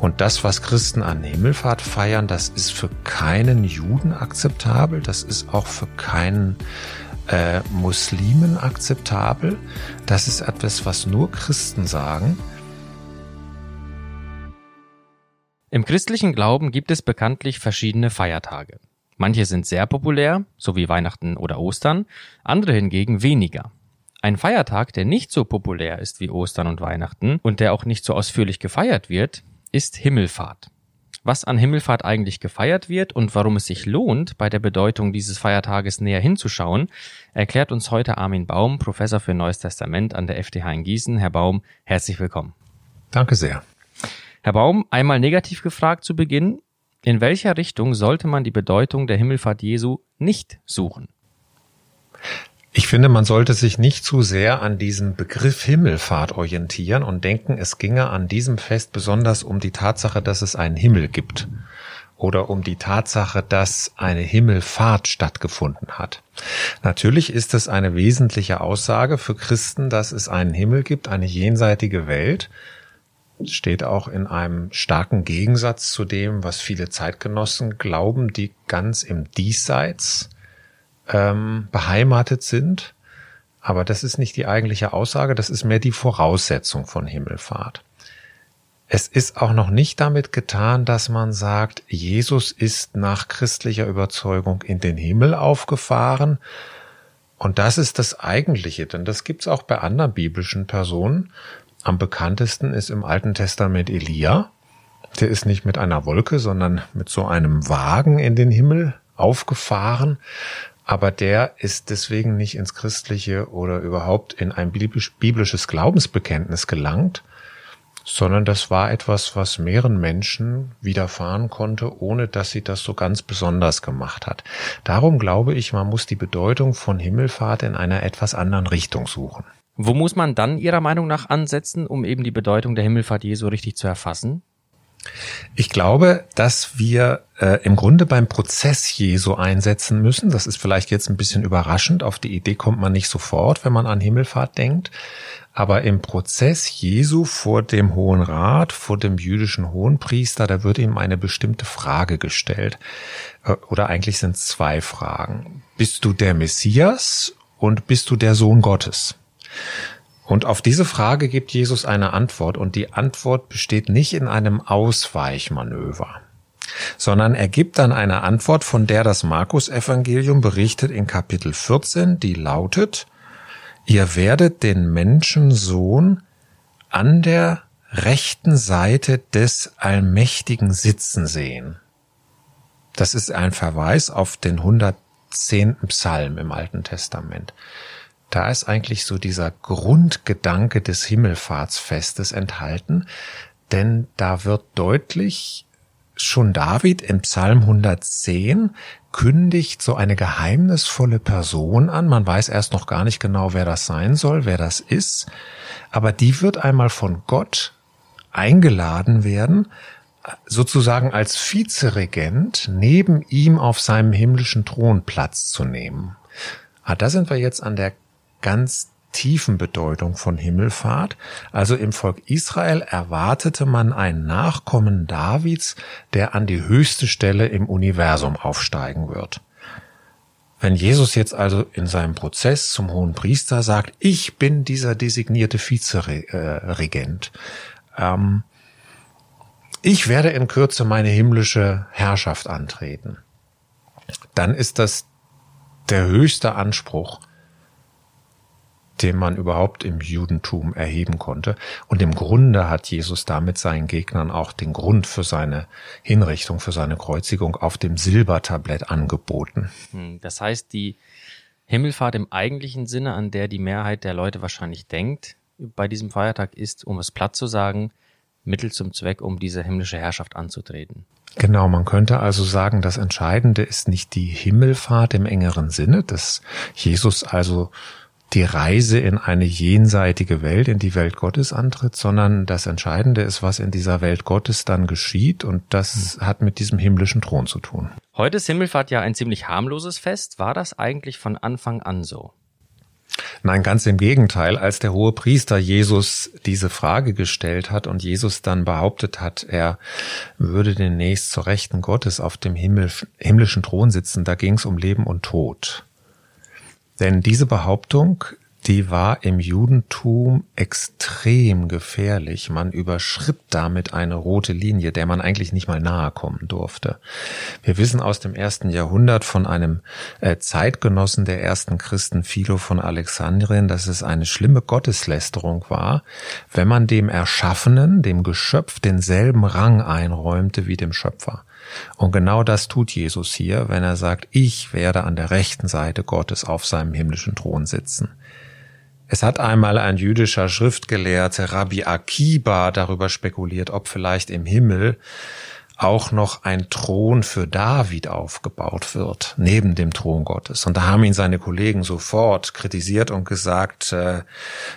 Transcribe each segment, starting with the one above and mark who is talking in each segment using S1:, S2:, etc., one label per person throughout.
S1: Und das, was Christen an Himmelfahrt feiern, das ist für keinen Juden akzeptabel, das ist auch für keinen äh, Muslimen akzeptabel. Das ist etwas, was nur Christen sagen.
S2: Im christlichen Glauben gibt es bekanntlich verschiedene Feiertage. Manche sind sehr populär, so wie Weihnachten oder Ostern, andere hingegen weniger. Ein Feiertag, der nicht so populär ist wie Ostern und Weihnachten und der auch nicht so ausführlich gefeiert wird, ist Himmelfahrt. Was an Himmelfahrt eigentlich gefeiert wird und warum es sich lohnt, bei der Bedeutung dieses Feiertages näher hinzuschauen, erklärt uns heute Armin Baum, Professor für Neues Testament an der FTH in Gießen. Herr Baum, herzlich willkommen.
S1: Danke sehr.
S2: Herr Baum, einmal negativ gefragt zu Beginn. In welcher Richtung sollte man die Bedeutung der Himmelfahrt Jesu nicht suchen?
S1: Ich finde, man sollte sich nicht zu sehr an diesem Begriff Himmelfahrt orientieren und denken, es ginge an diesem Fest besonders um die Tatsache, dass es einen Himmel gibt oder um die Tatsache, dass eine Himmelfahrt stattgefunden hat. Natürlich ist es eine wesentliche Aussage für Christen, dass es einen Himmel gibt, eine jenseitige Welt. Steht auch in einem starken Gegensatz zu dem, was viele Zeitgenossen glauben, die ganz im Diesseits ähm, beheimatet sind. Aber das ist nicht die eigentliche Aussage, das ist mehr die Voraussetzung von Himmelfahrt. Es ist auch noch nicht damit getan, dass man sagt, Jesus ist nach christlicher Überzeugung in den Himmel aufgefahren. Und das ist das Eigentliche, denn das gibt's auch bei anderen biblischen Personen. Am bekanntesten ist im Alten Testament Elia. Der ist nicht mit einer Wolke, sondern mit so einem Wagen in den Himmel aufgefahren aber der ist deswegen nicht ins christliche oder überhaupt in ein biblisches Glaubensbekenntnis gelangt, sondern das war etwas, was mehreren Menschen widerfahren konnte, ohne dass sie das so ganz besonders gemacht hat. Darum glaube ich, man muss die Bedeutung von Himmelfahrt in einer etwas anderen Richtung suchen.
S2: Wo muss man dann Ihrer Meinung nach ansetzen, um eben die Bedeutung der Himmelfahrt Jesu richtig zu erfassen?
S1: Ich glaube, dass wir äh, im Grunde beim Prozess Jesu einsetzen müssen. Das ist vielleicht jetzt ein bisschen überraschend. Auf die Idee kommt man nicht sofort, wenn man an Himmelfahrt denkt. Aber im Prozess Jesu vor dem Hohen Rat, vor dem jüdischen Hohenpriester, da wird ihm eine bestimmte Frage gestellt. Äh, oder eigentlich sind es zwei Fragen. Bist du der Messias und bist du der Sohn Gottes? Und auf diese Frage gibt Jesus eine Antwort und die Antwort besteht nicht in einem Ausweichmanöver, sondern er gibt dann eine Antwort, von der das Markus-Evangelium berichtet in Kapitel 14, die lautet, ihr werdet den Menschensohn an der rechten Seite des Allmächtigen sitzen sehen. Das ist ein Verweis auf den 110. Psalm im Alten Testament da ist eigentlich so dieser Grundgedanke des Himmelfahrtsfestes enthalten, denn da wird deutlich, schon David im Psalm 110 kündigt so eine geheimnisvolle Person an. Man weiß erst noch gar nicht genau, wer das sein soll, wer das ist, aber die wird einmal von Gott eingeladen werden, sozusagen als Vizeregent neben ihm auf seinem himmlischen Thron Platz zu nehmen. Ah, da sind wir jetzt an der ganz tiefen Bedeutung von Himmelfahrt. Also im Volk Israel erwartete man einen Nachkommen Davids, der an die höchste Stelle im Universum aufsteigen wird. Wenn Jesus jetzt also in seinem Prozess zum hohen Priester sagt, ich bin dieser designierte Vizeregent, ähm, ich werde in Kürze meine himmlische Herrschaft antreten, dann ist das der höchste Anspruch, den man überhaupt im Judentum erheben konnte. Und im Grunde hat Jesus damit seinen Gegnern auch den Grund für seine Hinrichtung, für seine Kreuzigung auf dem Silbertablett angeboten.
S2: Hm, das heißt, die Himmelfahrt im eigentlichen Sinne, an der die Mehrheit der Leute wahrscheinlich denkt, bei diesem Feiertag ist, um es platt zu sagen, Mittel zum Zweck, um diese himmlische Herrschaft anzutreten.
S1: Genau, man könnte also sagen, das Entscheidende ist nicht die Himmelfahrt im engeren Sinne, dass Jesus also die Reise in eine jenseitige Welt, in die Welt Gottes antritt, sondern das Entscheidende ist, was in dieser Welt Gottes dann geschieht und das hm. hat mit diesem himmlischen Thron zu tun.
S2: Heute ist Himmelfahrt ja ein ziemlich harmloses Fest. War das eigentlich von Anfang an so?
S1: Nein, ganz im Gegenteil. Als der hohe Priester Jesus diese Frage gestellt hat und Jesus dann behauptet hat, er würde demnächst zur Rechten Gottes auf dem Himmel, himmlischen Thron sitzen, da ging es um Leben und Tod. Denn diese Behauptung die war im Judentum extrem gefährlich. Man überschritt damit eine rote Linie, der man eigentlich nicht mal nahe kommen durfte. Wir wissen aus dem ersten Jahrhundert von einem äh, Zeitgenossen der ersten Christen, Philo von Alexandrien, dass es eine schlimme Gotteslästerung war, wenn man dem Erschaffenen, dem Geschöpf, denselben Rang einräumte wie dem Schöpfer. Und genau das tut Jesus hier, wenn er sagt, ich werde an der rechten Seite Gottes auf seinem himmlischen Thron sitzen. Es hat einmal ein jüdischer Schriftgelehrter Rabbi Akiba darüber spekuliert, ob vielleicht im Himmel auch noch ein Thron für David aufgebaut wird, neben dem Thron Gottes. Und da haben ihn seine Kollegen sofort kritisiert und gesagt, äh,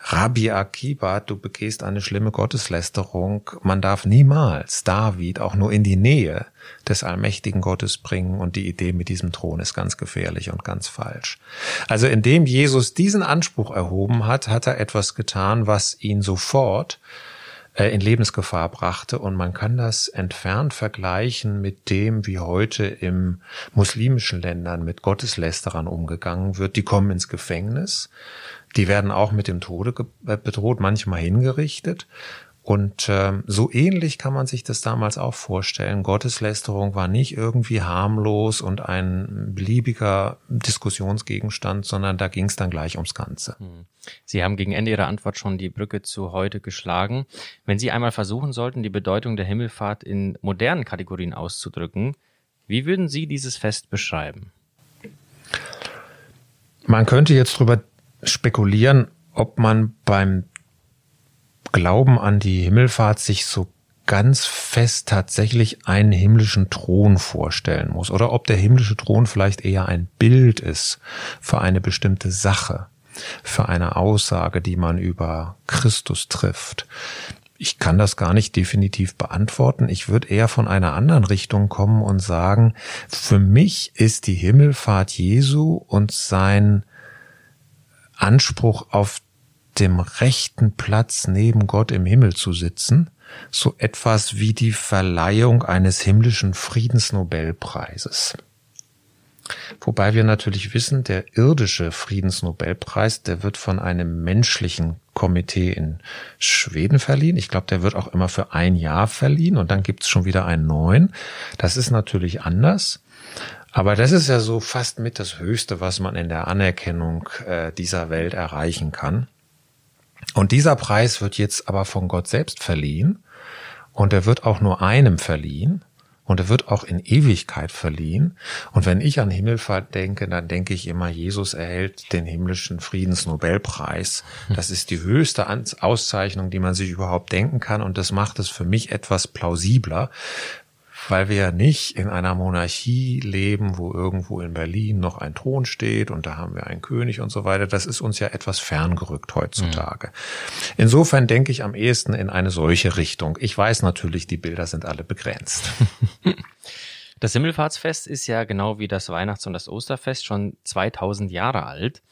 S1: Rabbi Akiba, du begehst eine schlimme Gotteslästerung. Man darf niemals David auch nur in die Nähe des allmächtigen Gottes bringen und die Idee mit diesem Thron ist ganz gefährlich und ganz falsch. Also indem Jesus diesen Anspruch erhoben hat, hat er etwas getan, was ihn sofort in Lebensgefahr brachte. Und man kann das entfernt vergleichen mit dem, wie heute im muslimischen Ländern mit Gotteslästerern umgegangen wird. Die kommen ins Gefängnis. Die werden auch mit dem Tode äh, bedroht, manchmal hingerichtet. Und ähm, so ähnlich kann man sich das damals auch vorstellen. Gotteslästerung war nicht irgendwie harmlos und ein beliebiger Diskussionsgegenstand, sondern da ging es dann gleich ums Ganze. Hm.
S2: Sie haben gegen Ende Ihrer Antwort schon die Brücke zu heute geschlagen. Wenn Sie einmal versuchen sollten, die Bedeutung der Himmelfahrt in modernen Kategorien auszudrücken, wie würden Sie dieses Fest beschreiben?
S1: Man könnte jetzt darüber spekulieren, ob man beim Glauben an die Himmelfahrt sich so ganz fest tatsächlich einen himmlischen Thron vorstellen muss oder ob der himmlische Thron vielleicht eher ein Bild ist für eine bestimmte Sache, für eine Aussage, die man über Christus trifft. Ich kann das gar nicht definitiv beantworten. Ich würde eher von einer anderen Richtung kommen und sagen, für mich ist die Himmelfahrt Jesu und sein Anspruch auf dem rechten Platz neben Gott im Himmel zu sitzen, so etwas wie die Verleihung eines himmlischen Friedensnobelpreises. Wobei wir natürlich wissen, der irdische Friedensnobelpreis, der wird von einem menschlichen Komitee in Schweden verliehen. Ich glaube, der wird auch immer für ein Jahr verliehen und dann gibt's schon wieder einen neuen. Das ist natürlich anders. Aber das ist ja so fast mit das Höchste, was man in der Anerkennung äh, dieser Welt erreichen kann. Und dieser Preis wird jetzt aber von Gott selbst verliehen und er wird auch nur einem verliehen und er wird auch in Ewigkeit verliehen. Und wenn ich an Himmelfahrt denke, dann denke ich immer, Jesus erhält den himmlischen Friedensnobelpreis. Das ist die höchste Auszeichnung, die man sich überhaupt denken kann. Und das macht es für mich etwas plausibler, weil wir ja nicht in einer Monarchie leben, wo irgendwo in Berlin noch ein Thron steht und da haben wir einen König und so weiter. Das ist uns ja etwas ferngerückt heutzutage. Mhm. Insofern denke ich am ehesten in eine solche Richtung. Ich weiß natürlich, die Bilder sind alle begrenzt.
S2: Das Himmelfahrtsfest ist ja genau wie das Weihnachts- und das Osterfest schon 2000 Jahre alt.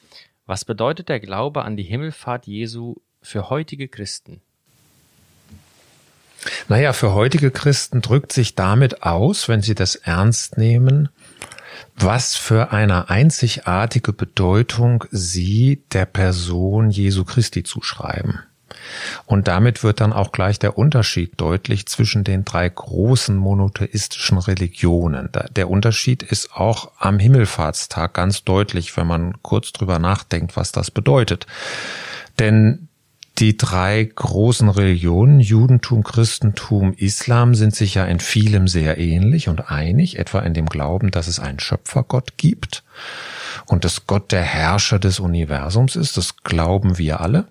S2: Was bedeutet der Glaube an die Himmelfahrt Jesu für heutige Christen?
S1: Naja, für heutige Christen drückt sich damit aus, wenn sie das ernst nehmen, was für eine einzigartige Bedeutung sie der Person Jesu Christi zuschreiben. Und damit wird dann auch gleich der Unterschied deutlich zwischen den drei großen monotheistischen Religionen. Der Unterschied ist auch am Himmelfahrtstag ganz deutlich, wenn man kurz drüber nachdenkt, was das bedeutet. Denn die drei großen Religionen, Judentum, Christentum, Islam, sind sich ja in vielem sehr ähnlich und einig, etwa in dem Glauben, dass es einen Schöpfergott gibt und dass Gott der Herrscher des Universums ist. Das glauben wir alle.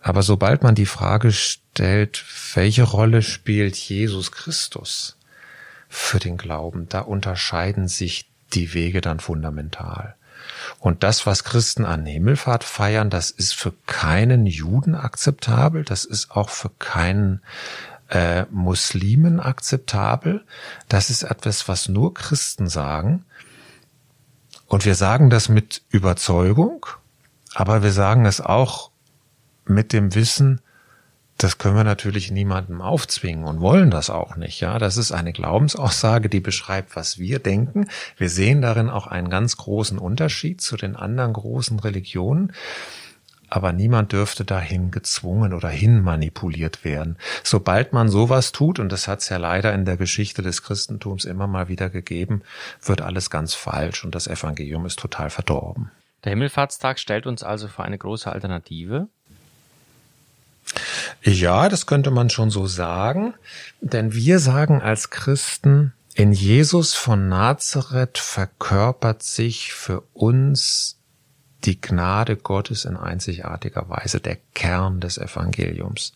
S1: Aber sobald man die Frage stellt, welche Rolle spielt Jesus Christus für den Glauben, da unterscheiden sich die Wege dann fundamental. Und das, was Christen an Himmelfahrt feiern, das ist für keinen Juden akzeptabel, das ist auch für keinen äh, Muslimen akzeptabel. Das ist etwas, was nur Christen sagen. Und wir sagen das mit Überzeugung, Aber wir sagen es auch mit dem Wissen, das können wir natürlich niemandem aufzwingen und wollen das auch nicht. Ja, das ist eine Glaubensaussage, die beschreibt, was wir denken. Wir sehen darin auch einen ganz großen Unterschied zu den anderen großen Religionen. Aber niemand dürfte dahin gezwungen oder hin manipuliert werden. Sobald man sowas tut, und das hat es ja leider in der Geschichte des Christentums immer mal wieder gegeben, wird alles ganz falsch und das Evangelium ist total verdorben.
S2: Der Himmelfahrtstag stellt uns also vor eine große Alternative.
S1: Ja, das könnte man schon so sagen, denn wir sagen als Christen, in Jesus von Nazareth verkörpert sich für uns die Gnade Gottes in einzigartiger Weise, der Kern des Evangeliums.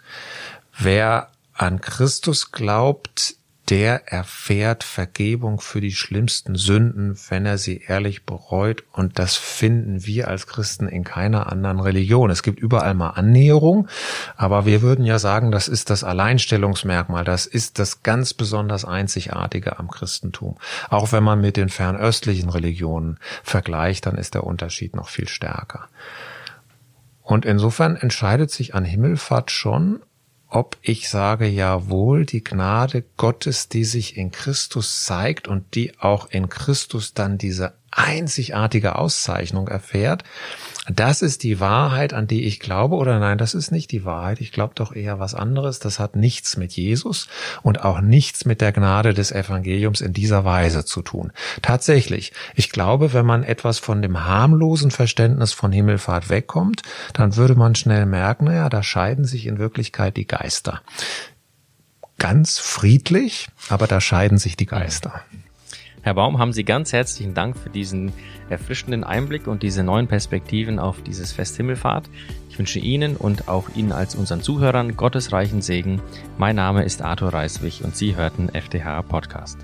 S1: Wer an Christus glaubt, der erfährt Vergebung für die schlimmsten Sünden, wenn er sie ehrlich bereut. Und das finden wir als Christen in keiner anderen Religion. Es gibt überall mal Annäherung, aber wir würden ja sagen, das ist das Alleinstellungsmerkmal. Das ist das ganz besonders Einzigartige am Christentum. Auch wenn man mit den fernöstlichen Religionen vergleicht, dann ist der Unterschied noch viel stärker. Und insofern entscheidet sich an Himmelfahrt schon, ob ich sage, jawohl, die Gnade Gottes, die sich in Christus zeigt und die auch in Christus dann diese einzigartige Auszeichnung erfährt, das ist die Wahrheit, an die ich glaube, oder nein, das ist nicht die Wahrheit. Ich glaube doch eher was anderes. Das hat nichts mit Jesus und auch nichts mit der Gnade des Evangeliums in dieser Weise zu tun. Tatsächlich, ich glaube, wenn man etwas von dem harmlosen Verständnis von Himmelfahrt wegkommt, dann würde man schnell merken, naja, da scheiden sich in Wirklichkeit die Geister. Ganz friedlich, aber da scheiden sich die Geister.
S2: Herr Baum, haben Sie ganz herzlichen Dank für diesen erfrischenden Einblick und diese neuen Perspektiven auf dieses Fest Himmelfahrt. Ich wünsche Ihnen und auch Ihnen als unseren Zuhörern Gottes reichen Segen. Mein Name ist Arthur Reiswig und Sie hörten FDH Podcast.